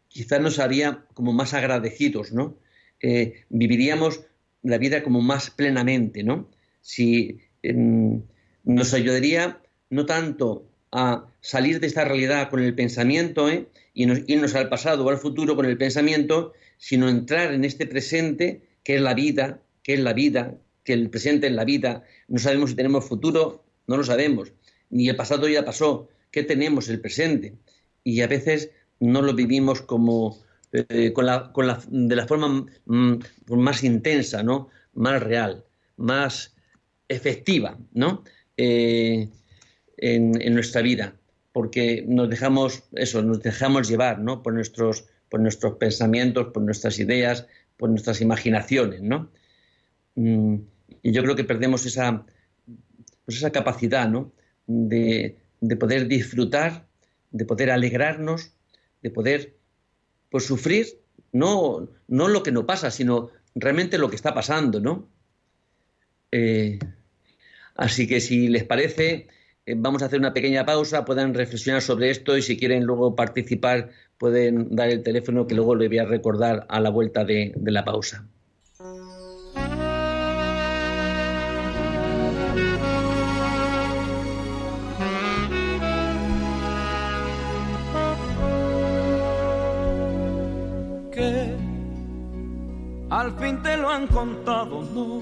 quizás nos haría como más agradecidos, ¿no? Eh, viviríamos la vida como más plenamente, ¿no? Si em, nos ayudaría no tanto a salir de esta realidad con el pensamiento ¿eh? y irnos al pasado o al futuro con el pensamiento, sino entrar en este presente que es la vida, que es la vida, que el presente es la vida. No sabemos si tenemos futuro, no lo sabemos ni el pasado ya pasó, ¿qué tenemos? El presente. Y a veces no lo vivimos como eh, con la, con la, de la forma mm, más intensa, ¿no? Más real, más efectiva, ¿no? Eh, en, nuestra vida, porque nos dejamos eso, nos dejamos llevar, ¿no? Por nuestros, por nuestros pensamientos, por nuestras ideas, por nuestras imaginaciones, ¿no? Mm, y yo creo que perdemos esa, pues esa capacidad, ¿no? De, poder disfrutar, de poder alegrarnos, de poder pues, sufrir no, no lo que no pasa, sino realmente lo que está pasando, ¿no? Eh, así que si les parece, eh, vamos a hacer una pequeña pausa, puedan reflexionar sobre esto y si quieren luego participar pueden dar el teléfono que luego les voy a recordar a la vuelta de la pausa. Al fin te lo han contado, ¿no?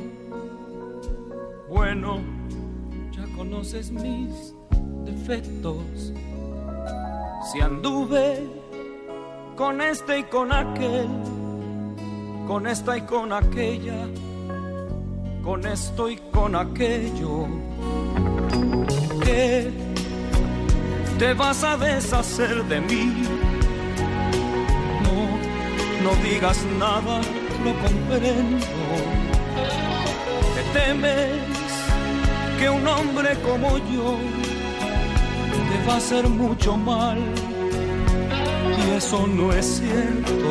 Bueno, ya conoces mis defectos. Si anduve con este y con aquel, con esta y con aquella, con esto y con aquello, ¿qué te vas a deshacer de mí? No, no digas nada lo comprendo. Te temes que un hombre como yo te va a hacer mucho mal y eso no es cierto.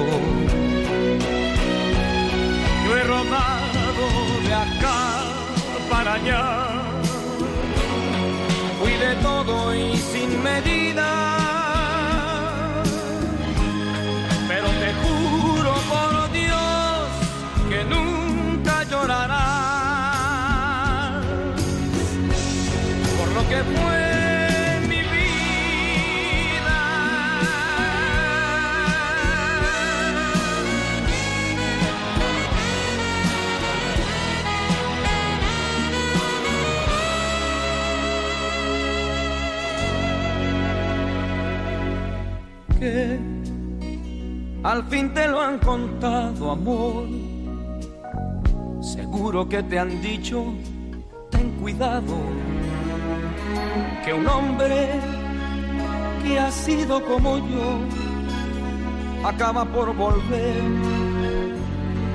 Yo he rodado de acá para allá, fui de todo y sin medida al fin te lo han contado, amor. Seguro que te han dicho, ten cuidado que un hombre que ha sido como yo acaba por volver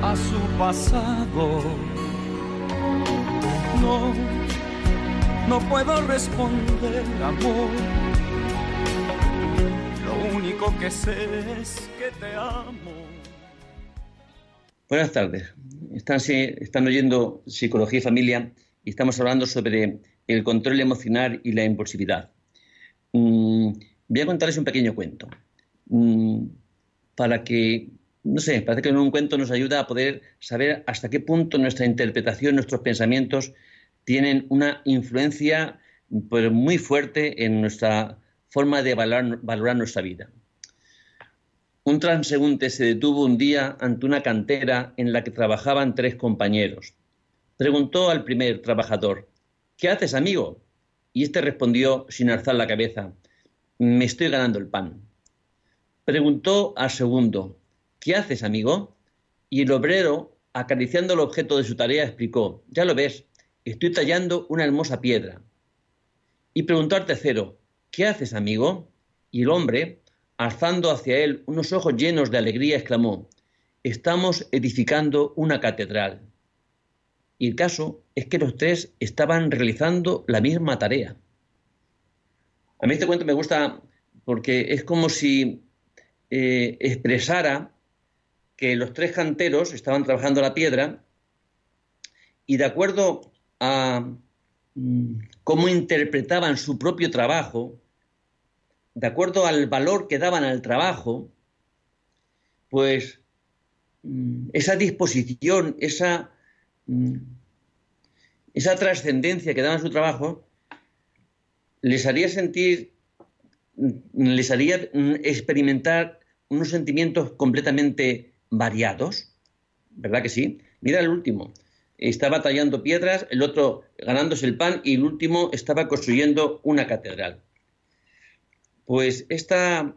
a su pasado. No, no puedo responder, amor. Lo único que sé es que te amo. Buenas tardes. Están, están oyendo Psicología y Familia y estamos hablando sobre el control emocional y la impulsividad. Mm, voy a contarles un pequeño cuento mm, para que, no sé, parece que un cuento nos ayuda a poder saber hasta qué punto nuestra interpretación, nuestros pensamientos tienen una influencia pues, muy fuerte en nuestra forma de valorar, valorar nuestra vida. Un transeúnte se detuvo un día ante una cantera en la que trabajaban tres compañeros. Preguntó al primer trabajador, ¿Qué haces, amigo? Y éste respondió sin alzar la cabeza, me estoy ganando el pan. Preguntó al segundo, ¿qué haces, amigo? Y el obrero, acariciando el objeto de su tarea, explicó, ya lo ves, estoy tallando una hermosa piedra. Y preguntó al tercero, ¿qué haces, amigo? Y el hombre, alzando hacia él unos ojos llenos de alegría, exclamó, estamos edificando una catedral. Y el caso es que los tres estaban realizando la misma tarea. A mí este cuento me gusta porque es como si eh, expresara que los tres canteros estaban trabajando la piedra y de acuerdo a mm, cómo interpretaban su propio trabajo, de acuerdo al valor que daban al trabajo, pues mm, esa disposición, esa esa trascendencia que daban su trabajo les haría sentir, mm, les haría mm, experimentar unos sentimientos completamente variados, ¿verdad que sí? Mira el último, estaba tallando piedras, el otro ganándose el pan y el último estaba construyendo una catedral. Pues esta,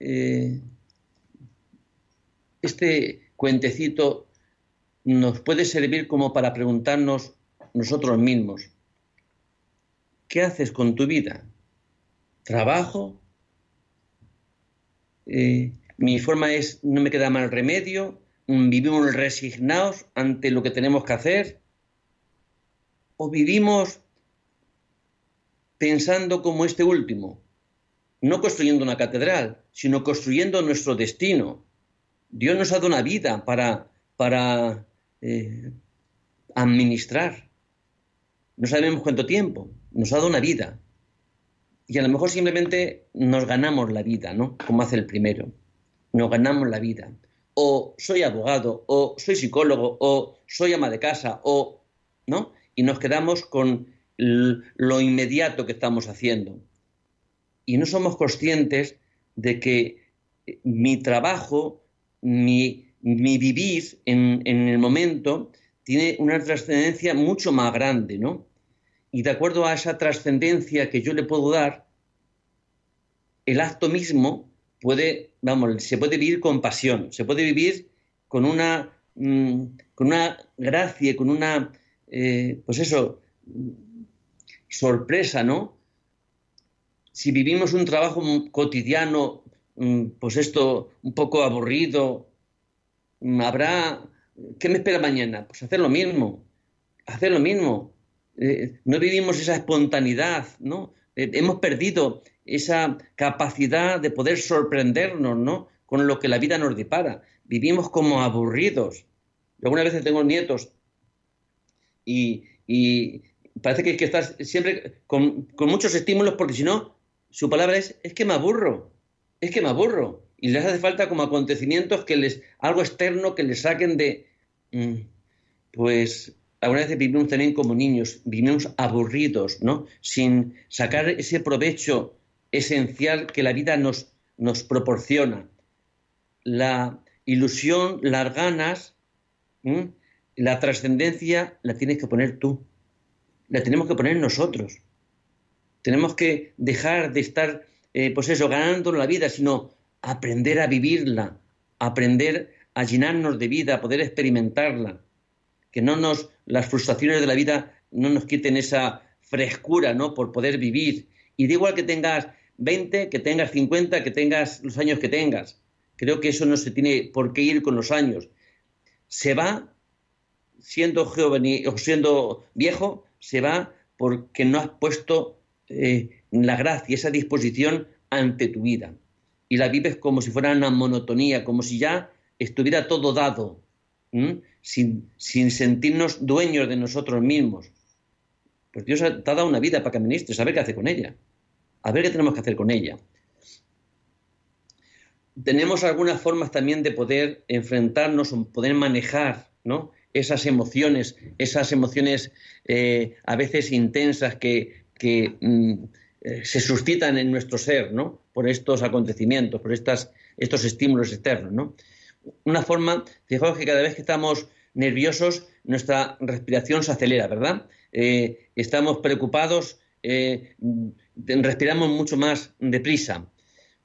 eh, este cuentecito nos puede servir como para preguntarnos nosotros mismos, ¿qué haces con tu vida? ¿Trabajo? Eh, mi forma es, no me queda mal remedio, vivimos resignados ante lo que tenemos que hacer, o vivimos pensando como este último, no construyendo una catedral, sino construyendo nuestro destino, Dios nos ha dado una vida para, para eh, administrar. No sabemos cuánto tiempo, nos ha dado una vida. Y a lo mejor simplemente nos ganamos la vida, ¿no? Como hace el primero. Nos ganamos la vida. O soy abogado, o soy psicólogo, o soy ama de casa, o. ¿No? Y nos quedamos con lo inmediato que estamos haciendo. Y no somos conscientes de que eh, mi trabajo, mi, vivir en, el momento, tiene una trascendencia mucho más grande, ¿no? Y de acuerdo a esa trascendencia que yo le puedo dar, el acto mismo puede, vamos, se puede vivir con pasión, se puede vivir con una, mm, con una gracia, con una, eh, pues eso, sorpresa, ¿no? Si vivimos un trabajo cotidiano, mm, pues esto, un poco aburrido, habrá ¿Qué me espera mañana? Pues hacer lo mismo, hacer lo mismo. Eh, no vivimos esa espontaneidad, ¿no? Eh, hemos perdido esa capacidad de poder sorprendernos, ¿no? Con lo que la vida nos depara. Vivimos como aburridos. Yo algunas veces tengo nietos y, parece que hay que estar siempre con, con muchos estímulos porque si no, su palabra es, es que me aburro, es que me aburro y les hace falta como acontecimientos que les, algo externo que les saquen de, mm, pues, alguna vez vivimos también como niños, vivimos aburridos, ¿no? Sin sacar ese provecho esencial que la vida nos, nos proporciona. La ilusión, las ganas, la trascendencia la tienes que poner tú, la tenemos que poner nosotros. Tenemos que dejar de estar, eh, pues eso, ganando la vida, sino aprender a vivirla, aprender a llenarnos de vida, a poder experimentarla, que no nos las frustraciones de la vida no nos quiten esa frescura, ¿no? por poder vivir. Y da igual que tengas 20, que tengas 50, que tengas los años que tengas. Creo que eso no se tiene por qué ir con los años. Se va siendo joven o siendo viejo, se va porque no has puesto eh, la gracia, esa disposición ante tu vida y la vives como si fuera una monotonía, como si ya estuviera todo dado, sin, sentirnos dueños de nosotros mismos. Pues Dios te ha dado una vida para que administres, a ver qué hace con ella, a ver qué tenemos que hacer con ella. Tenemos algunas formas también de poder enfrentarnos o poder manejar ¿no? esas emociones, esas emociones eh, a veces intensas que, mm, eh, se suscitan en nuestro ser, ¿no? Por estos acontecimientos, por estas, estos estímulos externos, ¿no? Una forma, fijaos que cada vez que estamos nerviosos, nuestra respiración se acelera, ¿verdad? Eh, estamos preocupados, eh, respiramos mucho más deprisa.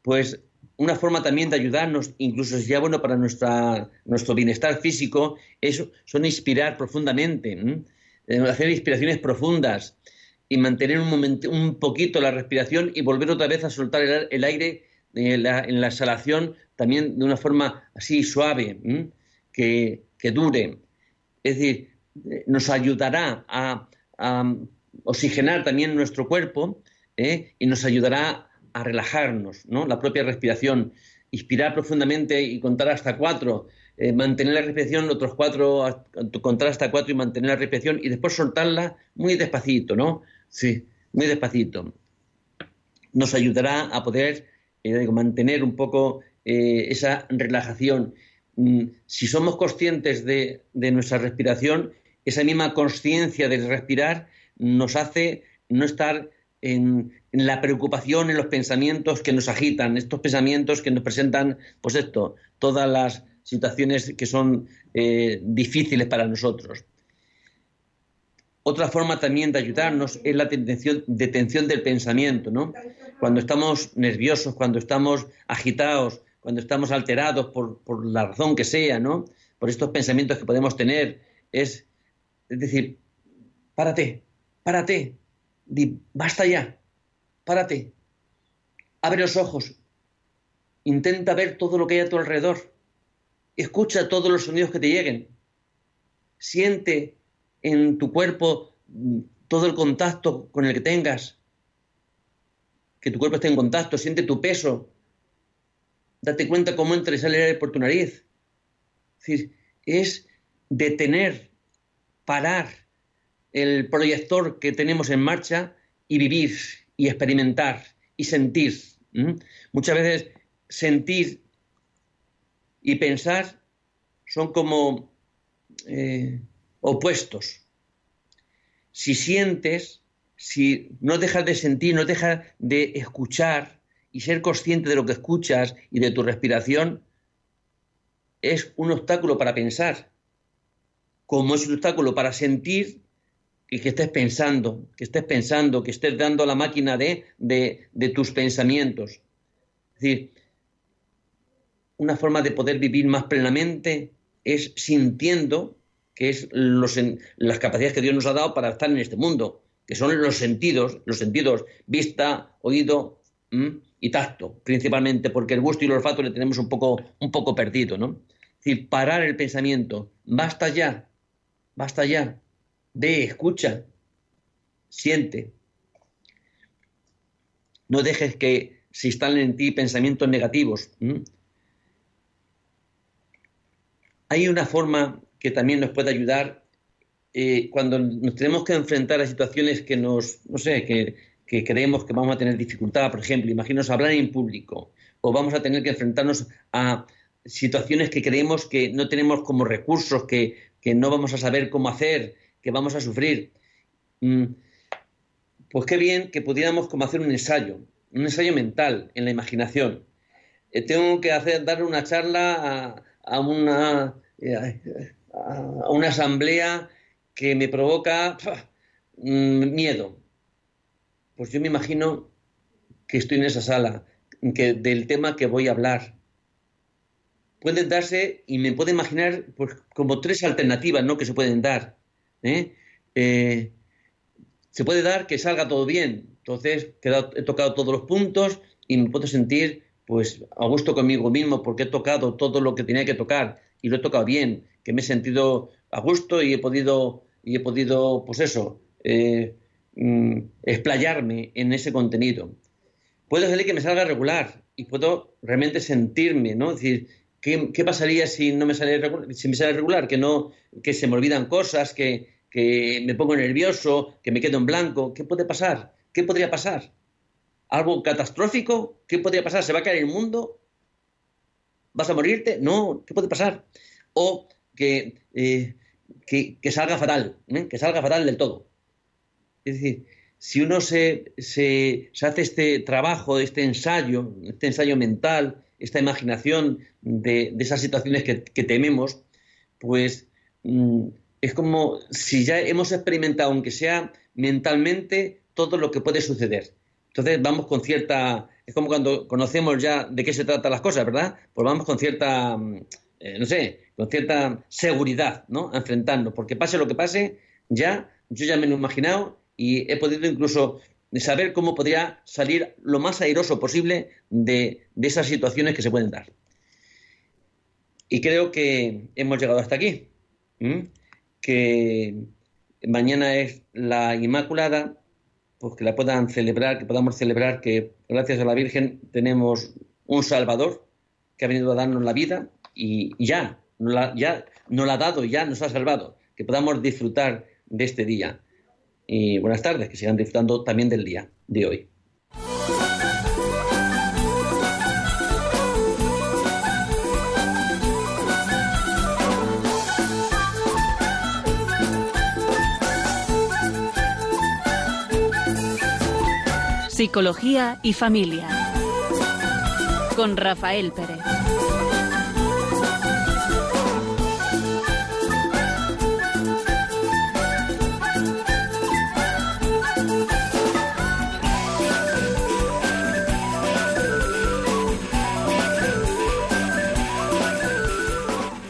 Pues una forma también de ayudarnos, incluso si ya bueno para nuestra, nuestro bienestar físico, es, son inspirar profundamente, hacer inspiraciones profundas, y mantener un, momento, un poquito la respiración y volver otra vez a soltar el, aire en la, exhalación también de una forma así suave, que, dure. Es decir, nos ayudará a, oxigenar también nuestro cuerpo ¿eh? y nos ayudará a relajarnos, ¿no? La propia respiración, inspirar profundamente y contar hasta cuatro, eh, mantener la respiración, otros cuatro, contar hasta cuatro y mantener la respiración y después soltarla muy despacito, ¿no? Sí, muy despacito. Nos ayudará a poder eh, mantener un poco eh, esa relajación. Mm, si somos conscientes de, nuestra respiración, esa misma conciencia de respirar nos hace no estar en, la preocupación, en los pensamientos que nos agitan, estos pensamientos que nos presentan, pues esto, todas las situaciones que son eh, difíciles para nosotros. Otra forma también de ayudarnos es la detención, del pensamiento, ¿no? Cuando estamos nerviosos, cuando estamos agitados, cuando estamos alterados por, la razón que sea, ¿no? Por estos pensamientos que podemos tener, es, es decir, párate, párate, di, basta ya, párate, abre los ojos, intenta ver todo lo que hay a tu alrededor, escucha todos los sonidos que te lleguen, siente en tu cuerpo todo el contacto con el que tengas, que tu cuerpo esté en contacto, siente tu peso, date cuenta cómo entra y sale por tu nariz, Es decir, es detener, parar el proyector que tenemos en marcha y vivir y experimentar y sentir. Muchas veces sentir y pensar son como eh, opuestos. Si sientes, si no dejas de sentir, no dejas de escuchar y ser consciente de lo que escuchas y de tu respiración, es un obstáculo para pensar, como es un obstáculo para sentir y que estés pensando, que estés pensando, que estés dando a la máquina de, de, tus pensamientos. Es decir, una forma de poder vivir más plenamente es sintiendo, que es las capacidades que Dios nos ha dado para estar en este mundo, que son los sentidos, los sentidos vista, oído y tacto, principalmente, porque el gusto y el olfato le tenemos un poco, un poco perdido, ¿no? Es decir, parar el pensamiento, basta ya, basta ya, ve, escucha, siente. No dejes que se instalen en ti pensamientos negativos. Hay una forma que también nos puede ayudar eh, cuando nos tenemos que enfrentar a situaciones que nos, no sé, que, que creemos que vamos a tener dificultad, por ejemplo, imaginaos hablar en público, o vamos a tener que enfrentarnos a situaciones que creemos que no tenemos como recursos, que, que no vamos a saber cómo hacer, que vamos a sufrir. Mm, pues qué bien que pudiéramos como hacer un ensayo, un ensayo mental en la imaginación. Eh, tengo que hacer, dar una charla a, una, eh, a una asamblea que me provoca mm, miedo. Pues yo me imagino que estoy en esa sala, que, del tema que voy a hablar. Pueden darse, y me puedo imaginar, pues, como tres alternativas ¿no? que se pueden dar. ¿eh? Eh, se puede dar que salga todo bien. Entonces, he tocado todos los puntos y me puedo sentir pues a gusto conmigo mismo porque he tocado todo lo que tenía que tocar y lo he tocado bien, que me he sentido a gusto y he podido, y he podido pues eso, eh, mm, explayarme en ese contenido. Puede ser que me salga regular y puedo realmente sentirme, ¿no? Es decir, ¿qué, pasaría si no me sale si me sale regular? Que no, que se me olvidan cosas, que, que me pongo nervioso, que me quedo en blanco. ¿Qué puede pasar? ¿Qué podría pasar? ¿Algo catastrófico? ¿Qué podría pasar? ¿Se va a caer el mundo? ¿Vas a morirte? No, ¿qué puede pasar? O que, eh, que, salga fatal, ¿eh? que salga fatal del todo. Es decir, si uno se, se, hace este trabajo, este ensayo, este ensayo mental, esta imaginación de, esas situaciones que, tememos, pues mm, es como si ya hemos experimentado, aunque sea mentalmente, todo lo que puede suceder. Entonces vamos con cierta, es como cuando conocemos ya de qué se tratan las cosas, ¿verdad? Pues vamos con cierta, mm, eh, no sé, con cierta seguridad, ¿no? A enfrentarnos, porque pase lo que pase, ya, yo ya me lo he imaginado y he podido incluso saber cómo podría salir lo más airoso posible de, esas situaciones que se pueden dar. Y creo que hemos llegado hasta aquí que mañana es la Inmaculada, pues que la puedan celebrar, que podamos celebrar que gracias a la Virgen tenemos un Salvador que ha venido a darnos la vida y ya, la, ya nos la ha dado, ya nos ha salvado, que podamos disfrutar de este día. Y buenas tardes, que sigan disfrutando también del día de hoy. Psicología y Familia. Con Rafael Pérez.